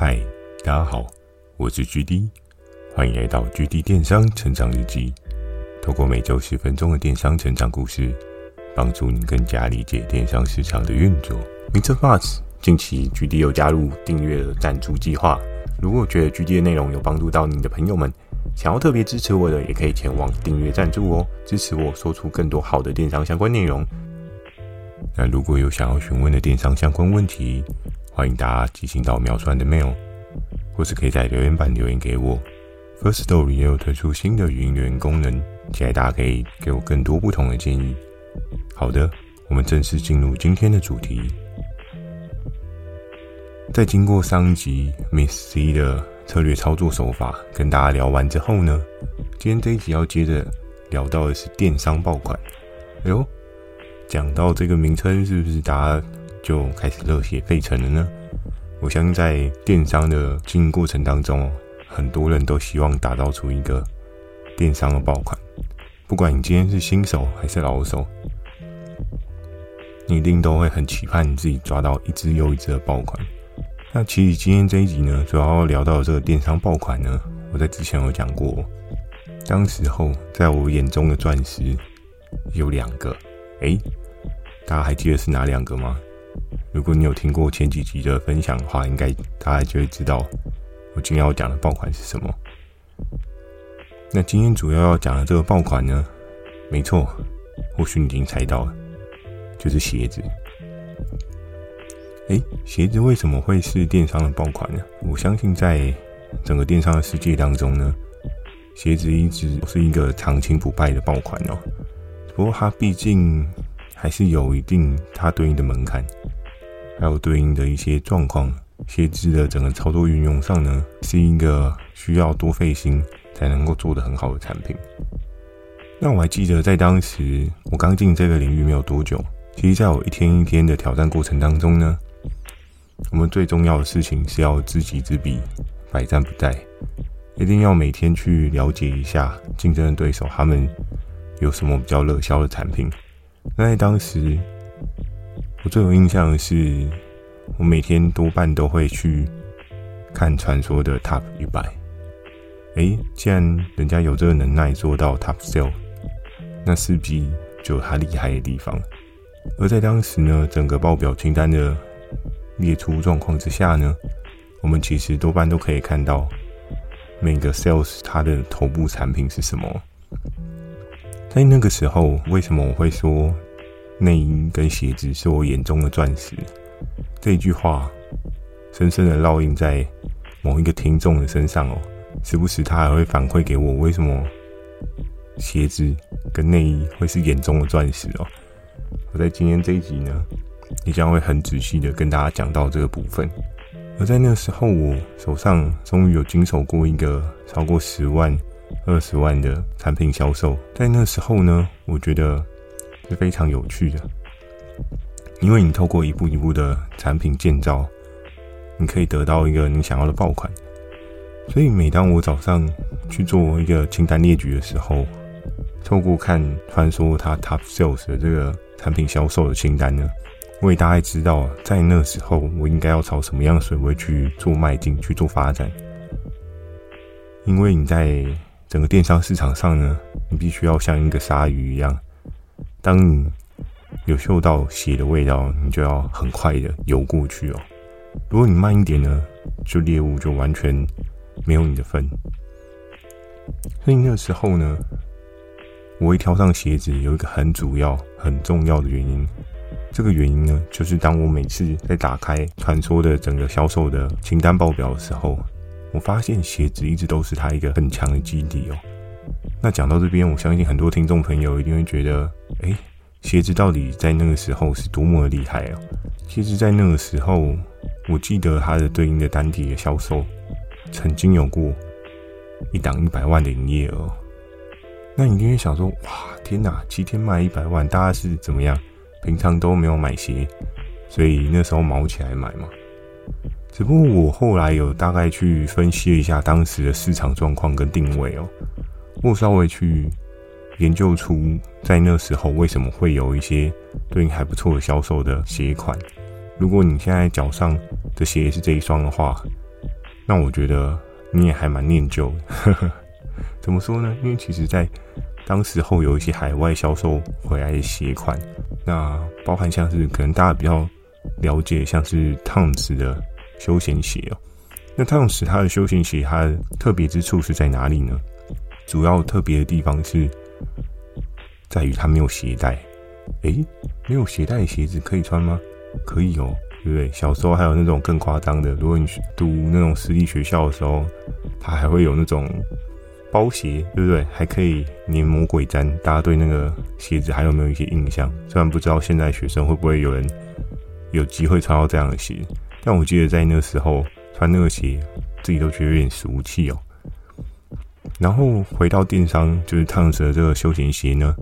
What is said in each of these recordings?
嗨，大家好，我是 GD，欢迎来到 GD 电商成长日记。透过每周十分钟的电商成长故事，帮助你更加理解电商市场的运作。Mr. Buzz，近期 GD 有加入订阅的赞助计划。如果觉得 GD 的内容有帮助到你的朋友们，想要特别支持我的，也可以前往订阅赞助哦，支持我说出更多好的电商相关内容。那如果有想要询问的电商相关问题，欢迎大家寄信到描述栏的 mail，或是可以在留言板留言给我。First Story 也有推出新的语音留言功能，期待大家可以给我更多不同的建议。好的，我们正式进入今天的主题。在经过上集 Miss C 的策略操作手法跟大家聊完之后呢，今天这一集要接着聊到的是电商爆款。哎呦，讲到这个名称，是不是大家就开始热血沸腾了呢？我相信在电商的经营过程当中，很多人都希望打造出一个电商的爆款。不管你今天是新手还是老手，你一定都会很期盼你自己抓到一只又一只的爆款。那其实今天这一集呢，主要聊到这个电商爆款呢，我在之前有讲过，当时候在我眼中的钻石有两个，诶，大家还记得是哪两个吗？如果你有听过前几集的分享的话，应该大家就会知道我今天要讲的爆款是什么。那今天主要要讲的这个爆款呢，没错，或许你已经猜到了，就是鞋子。诶，鞋子为什么会是电商的爆款呢？我相信在整个电商的世界当中呢，鞋子一直是一个长青不败的爆款哦。不过它毕竟还是有一定它对应的门槛。还有对应的一些状况，鞋子的整个操作运用上呢，是一个需要多费心才能够做得很好的产品。那我还记得在当时我刚进这个领域没有多久，其实在我一天一天的挑战过程当中呢，我们最重要的事情是要知己知彼，百战不殆，一定要每天去了解一下竞争的对手他们有什么比较热销的产品。那在当时。最有印象的是，我每天多半都会去看传说的 Top 一百。诶，既然人家有这个能耐做到 Top Sale，那势必就有他厉害的地方。而在当时呢，整个报表清单的列出状况之下呢，我们其实多半都可以看到每个 Sales 它的头部产品是什么。在那个时候，为什么我会说？内衣跟鞋子是我眼中的钻石，这句话深深的烙印在某一个听众的身上哦。时不时他还会反馈给我，为什么鞋子跟内衣会是眼中的钻石哦？我在今天这一集呢，也将会很仔细的跟大家讲到这个部分。而在那时候，我手上终于有经手过一个超过十万、二十万的产品销售。在那时候呢，我觉得。是非常有趣的，因为你透过一步一步的产品建造，你可以得到一个你想要的爆款。所以每当我早上去做一个清单列举的时候，透过看传说它 Top Sales 的这个产品销售的清单呢，我也大概知道在那时候我应该要朝什么样的水位去做迈进、去做发展。因为你在整个电商市场上呢，你必须要像一个鲨鱼一样。当你有嗅到血的味道，你就要很快的游过去哦。如果你慢一点呢，就猎物就完全没有你的份。所以那时候呢，我会挑上鞋子，有一个很主要、很重要的原因。这个原因呢，就是当我每次在打开传说的整个销售的清单报表的时候，我发现鞋子一直都是它一个很强的基底哦。那讲到这边，我相信很多听众朋友一定会觉得，哎，鞋子到底在那个时候是多么的厉害啊？其实，在那个时候，我记得它的对应的单体的销售，曾经有过一档一百万的营业额。那你一定会想说，哇，天哪，七天卖一百万，大家是怎么样？平常都没有买鞋，所以那时候毛起来买嘛。只不过我后来有大概去分析了一下当时的市场状况跟定位哦。我稍微去研究出，在那时候为什么会有一些对应还不错的销售的鞋款。如果你现在脚上的鞋是这一双的话，那我觉得你也还蛮念旧的。怎么说呢？因为其实，在当时候有一些海外销售回来的鞋款，那包含像是可能大家比较了解，像是 Toms 的休闲鞋哦。那 Toms 它的休闲鞋，它的特别之处是在哪里呢？主要特别的地方是在于它没有鞋带。诶，没有鞋带的鞋子可以穿吗？可以哦，对不对？小时候还有那种更夸张的，如果你读那种私立学校的时候，它还会有那种包鞋，对不对？还可以粘魔鬼粘。大家对那个鞋子还有没有一些印象？虽然不知道现在学生会不会有人有机会穿到这样的鞋，但我记得在那时候穿那个鞋，自己都觉得有点俗气哦。然后回到电商，就是 Toms 的这个休闲鞋呢。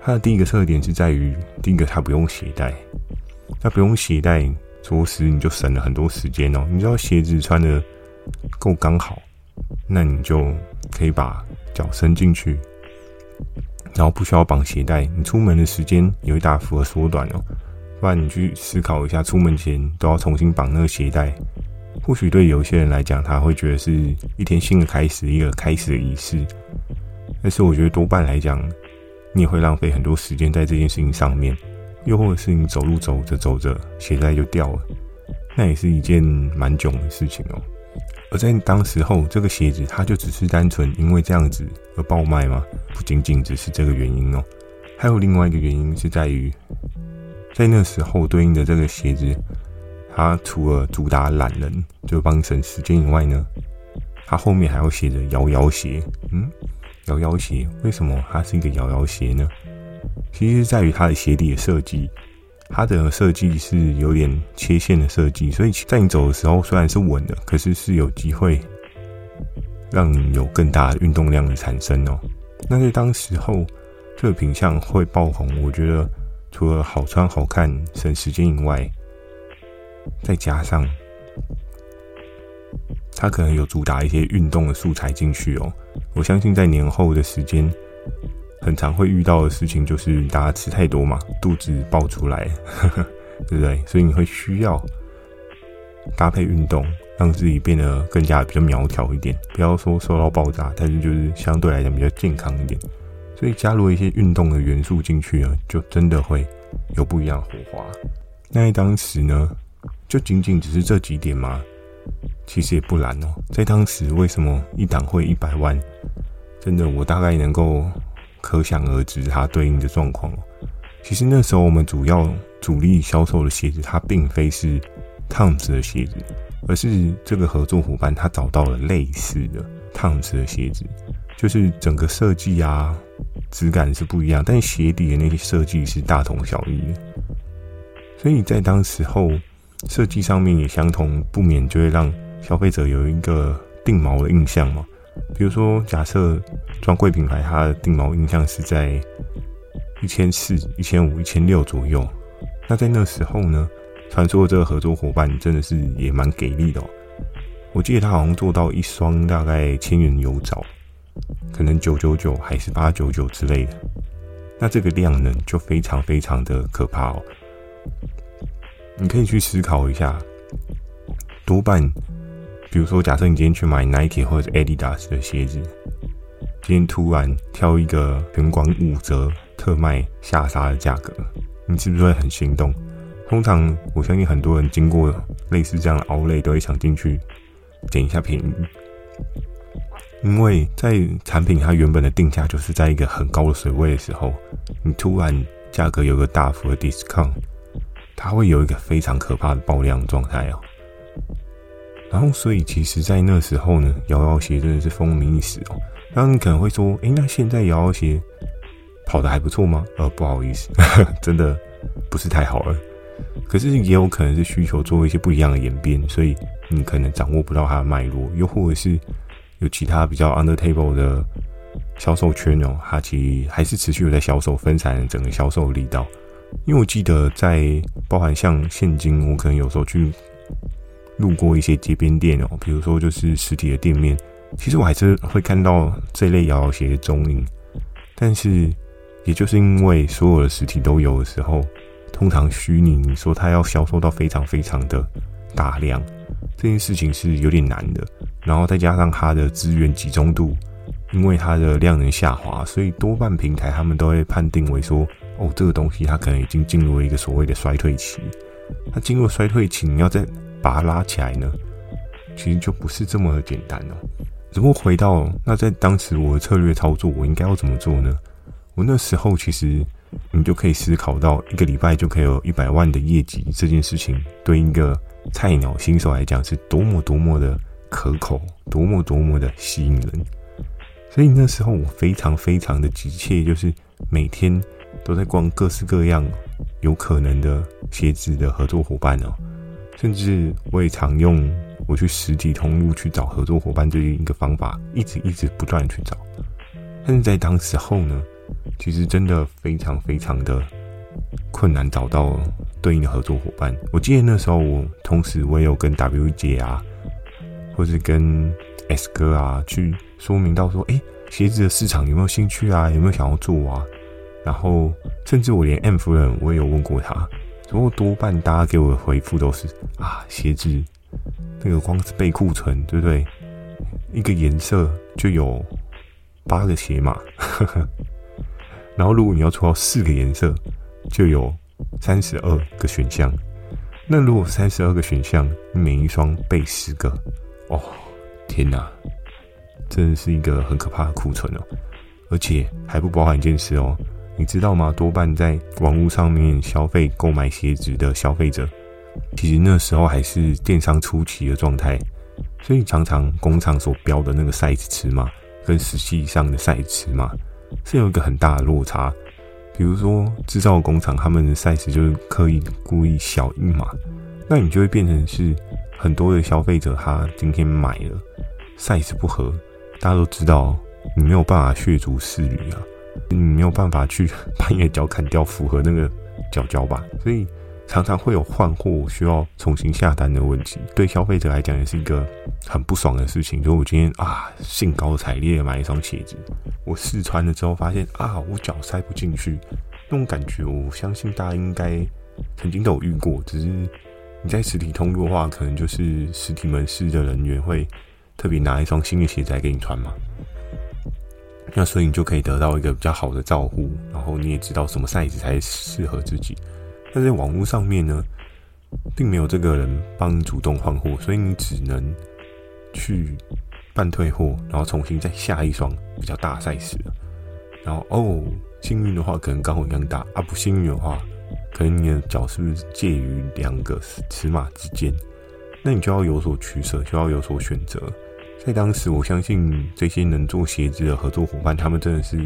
它的第一个特点是在于，第一个它不用鞋带，那不用鞋带，着实你就省了很多时间哦。你知道鞋子穿得够刚好，那你就可以把脚伸进去，然后不需要绑鞋带，你出门的时间也会大幅的缩短哦。不然你去思考一下，出门前都要重新绑那个鞋带，或许对有些人来讲，他会觉得是一天新的开始，一个开始的仪式。但是我觉得多半来讲，你也会浪费很多时间在这件事情上面，又或者是你走路走着走着鞋带就掉了，那也是一件蛮囧的事情哦。而在当时候，这个鞋子它就只是单纯因为这样子而爆卖吗？不仅仅只是这个原因哦，还有另外一个原因是在于，在那时候对应的这个鞋子，它除了主打懒人就帮省时间以外呢，它后面还要写着摇摇鞋，嗯。摇摇鞋为什么它是一个摇摇鞋呢？其实在于它的鞋底的设计，它的设计是有点切线的设计，所以在你走的时候虽然是稳的，可是是有机会让你有更大的运动量的产生哦。那在当时候这个品相会爆红，我觉得除了好穿好看、省时间以外，再加上它可能有主打一些运动的素材进去哦。我相信在年后的时间，很常会遇到的事情就是大家吃太多嘛，肚子爆出来，对不对？所以你会需要搭配运动，让自己变得更加比较苗条一点，不要说瘦到爆炸，但是就是相对来讲比较健康一点。所以加入一些运动的元素进去呢，就真的会有不一样的火花。那当时呢，就仅仅只是这几点吗？其实也不难哦，在当时为什么一档会一百万？真的，我大概能够可想而知它对应的状况哦。其实那时候我们主要主力销售的鞋子，它并非是 Toms 的鞋子，而是这个合作伙伴他找到了类似的 Toms 的鞋子，就是整个设计啊、质感是不一样，但鞋底的那些设计是大同小异的。所以在当时候设计上面也相同，不免就会让。消费者有一个定锚的印象嘛？比如说，假设专柜品牌它的定锚印象是在一千四、一千五、一千六左右，那在那时候呢，传说这个合作伙伴真的是也蛮给力的。我记得他好像做到一双大概千元有找，可能九九九还是八九九之类的，那这个量呢就非常非常的可怕哦。你可以去思考一下，多半。比如说，假设你今天去买 Nike 或者 Adidas 的鞋子，今天突然挑一个全馆五折特卖下杀的价格，你是不是会很心动？通常我相信很多人经过类似这样的 outlet 都会想进去捡一下便宜，因为在产品它原本的定价就是在一个很高的水位的时候，你突然价格有个大幅的 discount，它会有一个非常可怕的爆量状态哦。然后，所以其实，在那时候呢，摇摇鞋真的是风靡一时哦。然后你可能会说，诶，那现在摇摇鞋跑得还不错吗？呃，不好意思，真的不是太好了。可是也有可能是需求做一些不一样的演变，所以你可能掌握不到它的脉络，又或者是有其他比较 under table 的销售圈哦，它其实还是持续有在销售，分散整个销售力道。因为我记得在包含像现金，我可能有时候去。路过一些街边店哦，比如说就是实体的店面，其实我还是会看到这类摇摇鞋的踪影。但是，也就是因为所有的实体都有的时候，通常虚拟你说它要销售到非常非常的大量，这件事情是有点难的。然后再加上它的资源集中度，因为它的量能下滑，所以多半平台他们都会判定为说，哦，这个东西它可能已经进入了一个所谓的衰退期。它进入衰退期，你要再把它拉起来呢，其实就不是这么简单哦。只不过回到那在当时我的策略操作，我应该要怎么做呢？我那时候其实你就可以思考到，一个礼拜就可以有一百万的业绩这件事情，对一个菜鸟新手来讲是多么多么的。可口，多么多么的吸引人，所以那时候我非常非常的急切，就是每天都在逛各式各样有可能的鞋子的合作伙伴哦，甚至我也常用我去实体通路去找合作伙伴这一个方法，一直一直不断去找，但是在当时候呢，其实真的非常非常的困难找到对应的合作伙伴。我记得那时候我同时我也有跟 WJ 啊。或是跟 S 哥啊去说明到说，哎、欸，鞋子的市场有没有兴趣啊？有没有想要做啊？然后甚至我连 M 夫人我也有问过他，不过多半大家给我的回复都是啊，鞋子那个光是备库存，对不对？一个颜色就有八个鞋码，然后如果你要出到四个颜色，就有三十二个选项。那如果三十二个选项，每一双备十个。哦，天哪，真的是一个很可怕的库存哦，而且还不包含一件事哦，你知道吗？多半在网络上面消费购买鞋子的消费者，其实那时候还是电商初期的状态，所以常常工厂所标的那个 size 尺码跟实际上的 size 尺码是有一个很大的落差。比如说制造工厂他们的 size 就是刻意故意小一码，那你就会变成是。很多的消费者，他今天买了，size 不合，大家都知道，你没有办法血足适履啊，你没有办法去把你的脚砍掉，符合那个脚脚吧，所以常常会有换货需要重新下单的问题，对消费者来讲也是一个很不爽的事情。就我今天啊，兴高采烈买一双鞋子，我试穿了之后发现啊，我脚塞不进去，那种感觉，我相信大家应该曾经都有遇过，只是。你在实体通路的话，可能就是实体门市的人员会特别拿一双新的鞋子来给你穿嘛。那所以你就可以得到一个比较好的照顾，然后你也知道什么 size 才适合自己。但在网络上面呢，并没有这个人帮你主动换货，所以你只能去办退货，然后重新再下一双比较大 size 的。然后哦，幸运的话可能刚好一样大啊，不幸运的话。可能你的脚是不是介于两个尺码之间？那你就要有所取舍，就要有所选择。在当时，我相信这些能做鞋子的合作伙伴，他们真的是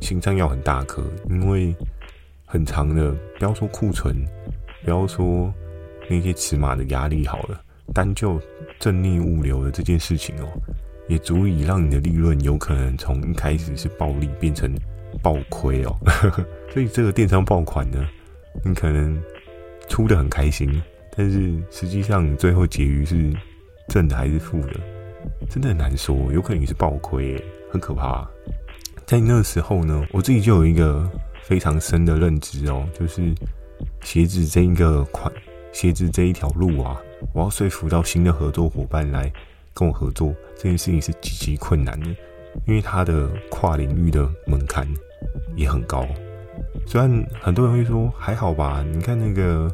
心脏要很大颗，因为很长的，不要说库存，不要说那些尺码的压力好了，单就正逆物流的这件事情哦，也足以让你的利润有可能从一开始是暴利变成暴亏哦。所以这个电商爆款呢，你可能出的很开心，但是实际上最后结余是正的还是负的，真的很难说。有可能你是爆亏，很可怕。在那时候呢，我自己就有一个非常深的认知哦，就是鞋子这一个款，鞋子这一条路啊，我要说服到新的合作伙伴来跟我合作，这件事情是极其困难的，因为它的跨领域的门槛也很高。虽然很多人会说还好吧，你看那个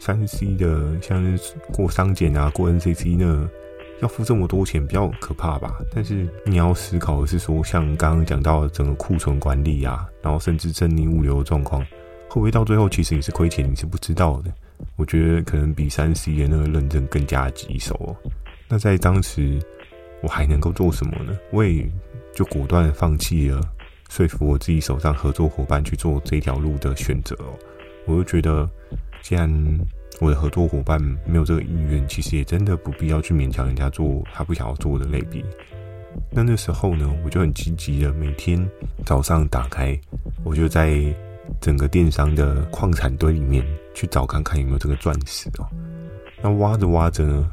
三 C 的，像是过商检啊、过 NCC 呢，要付这么多钱，比较可怕吧？但是你要思考的是说，像刚刚讲到整个库存管理啊，然后甚至正逆物流的状况，会不会到最后其实你是亏钱，你是不知道的？我觉得可能比三 C 的那个认证更加棘手哦。那在当时，我还能够做什么呢？我也就果断放弃了。说服我自己手上合作伙伴去做这条路的选择哦，我就觉得，既然我的合作伙伴没有这个意愿，其实也真的不必要去勉强人家做他不想要做的类比。那那时候呢，我就很积极的每天早上打开，我就在整个电商的矿产堆里面去找看看有没有这个钻石哦。那挖着挖着呢，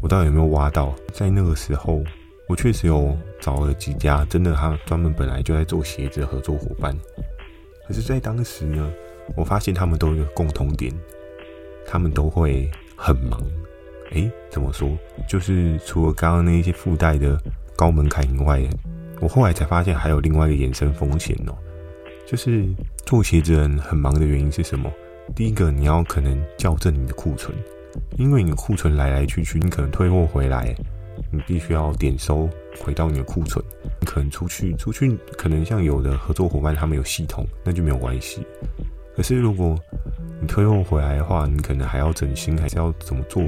我到底有没有挖到？在那个时候。我确实有找了几家，真的，他专门本来就在做鞋子的合作伙伴。可是，在当时呢，我发现他们都有共同点，他们都会很忙，诶，怎么说？就是除了刚刚那些附带的高门槛以外，我后来才发现还有另外一个衍生风险哦，就是做鞋子人很忙的原因是什么？第一个，你要可能校正你的库存，因为你的库存来来去去，你可能退货回来，你必须要点收回到你的库存。你可能出去出去，可能像有的合作伙伴他们有系统，那就没有关系。可是如果你退货回来的话，你可能还要整新，还是要怎么做？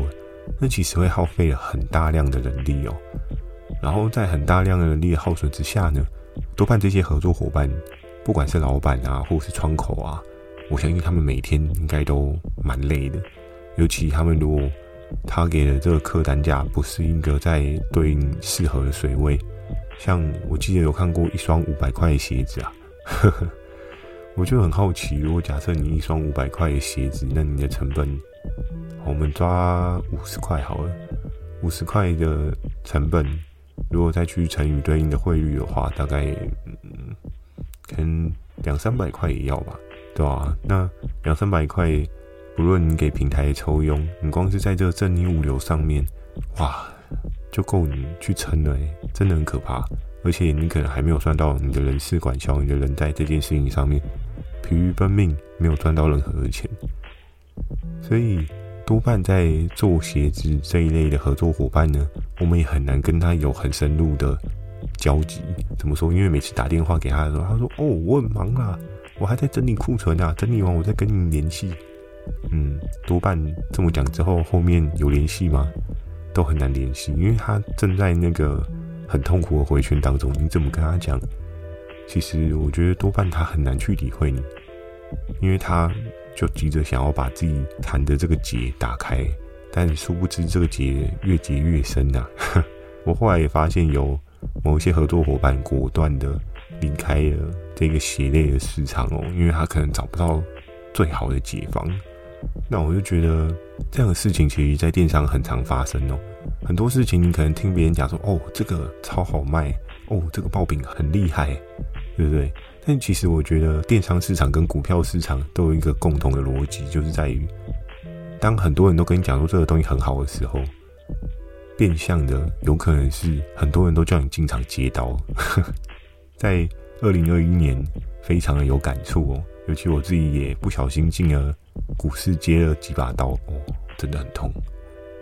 那其实会耗费很大量的人力哦。然后在很大量的人力的耗损之下呢，多半这些合作伙伴，不管是老板啊，或是窗口啊，我相信他们每天应该都蛮累的。尤其他们如果他给的这个客单价不是一个在对应适合的水位，像我记得有看过一双五百块的鞋子啊，呵呵，我就很好奇，如果假设你一双五百块的鞋子，那你的成本，我们抓五十块好了，五十块的成本。如果再去乘以对应的汇率的话，大概嗯，可能两三百块也要吧，对吧、啊？那两三百块，不论你给平台抽佣，你光是在这个正逆物流上面，哇，就够你去撑了，真的很可怕。而且你可能还没有算到你的人事管销，你的人在这件事情上面疲于奔命，没有赚到任何的钱，所以。多半在做鞋子这一类的合作伙伴呢，我们也很难跟他有很深入的交集。怎么说？因为每次打电话给他的时候，他说：“哦，我很忙啊，我还在整理库存啊，整理完我再跟你联系。”嗯，多半这么讲之后，后面有联系吗？都很难联系，因为他正在那个很痛苦的回圈当中。你怎么跟他讲？其实我觉得多半他很难去理会你，因为他。就急着想要把自己谈的这个结打开，但殊不知这个结越结越深呐。我后来也发现，有某些合作伙伴果断的离开了这个鞋类的市场哦，因为他可能找不到最好的解方。那我就觉得这样的事情其实，在电商很常发生哦。很多事情你可能听别人讲说，哦，这个超好卖，哦，这个爆品很厉害，对不对？但其实我觉得电商市场跟股票市场都有一个共同的逻辑，就是在于，当很多人都跟你讲说这个东西很好的时候，变相的有可能是很多人都叫你进场接刀。在二零二一年，非常的有感触哦，尤其我自己也不小心进了股市接了几把刀哦，真的很痛。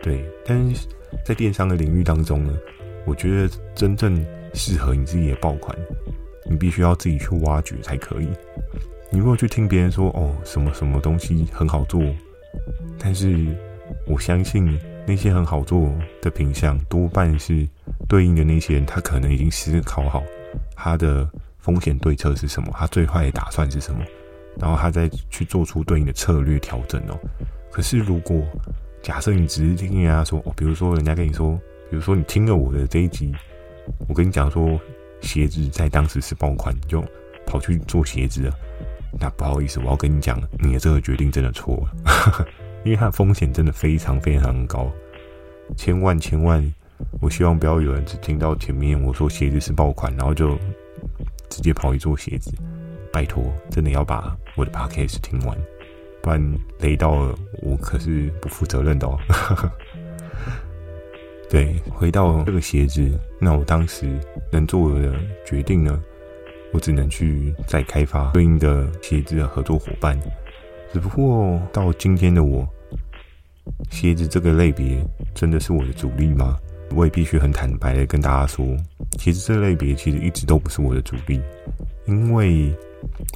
对，但是在电商的领域当中呢，我觉得真正适合你自己的爆款。你必须要自己去挖掘才可以。你如果去听别人说哦，什么什么东西很好做，但是我相信那些很好做的品项多半是对应的那些人，他可能已经思考好他的风险对策是什么，他最坏的打算是什么，然后他再去做出对应的策略调整哦。可是如果假设你只是听人家说哦，比如说人家跟你说，比如说你听了我的这一集，我跟你讲说。鞋子在当时是爆款，你就跑去做鞋子了。那不好意思，我要跟你讲，你的这个决定真的错了，因为它的风险真的非常非常高。千万千万，我希望不要有人只听到前面我说鞋子是爆款，然后就直接跑去做鞋子。拜托，真的要把我的 podcast 听完，不然雷到了，我可是不负责任的哦。对，回到这个鞋子，那我当时能做的决定呢，我只能去再开发对应的鞋子的合作伙伴。只不过到今天的我，鞋子这个类别真的是我的主力吗？我也必须很坦白的跟大家说，鞋子这类别其实一直都不是我的主力，因为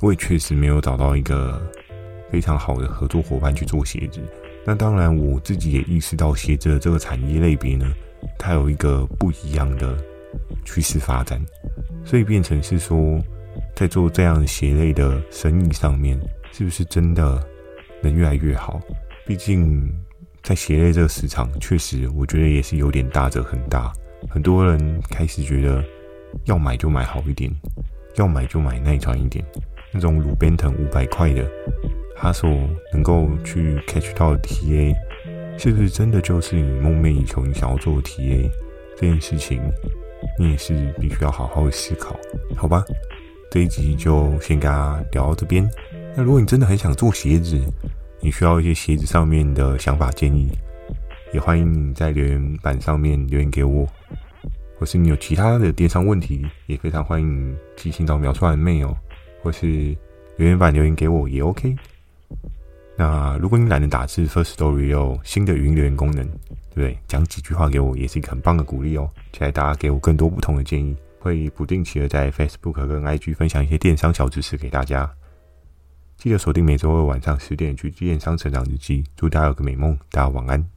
我也确实没有找到一个非常好的合作伙伴去做鞋子。那当然，我自己也意识到鞋子的这个产业类别呢，它有一个不一样的趋势发展，所以变成是说，在做这样鞋类的生意上面，是不是真的能越来越好？毕竟在鞋类这个市场，确实我觉得也是有点大者很大，很多人开始觉得要买就买好一点，要买就买耐穿一点，那种鲁边藤五百块的。他所能够去 catch 到的 TA，是不是真的就是你梦寐以求你想要做的 TA 这件事情？你也是必须要好好思考，好吧？这一集就先跟大家聊到这边。那如果你真的很想做鞋子，你需要一些鞋子上面的想法建议，也欢迎你在留言板上面留言给我，或是你有其他的电商问题，也非常欢迎你寄信到描述栏的 mail，或是留言板留言给我也 OK。那如果你懒得打字，Firstory 有新的语音留言功能，对不对？讲几句话给我也是一个很棒的鼓励哦。期待大家给我更多不同的建议，会不定期的在 Facebook 跟 IG 分享一些电商小知识给大家。记得锁定每周二晚上十点去电商成长日记，祝大家有个美梦，大家晚安。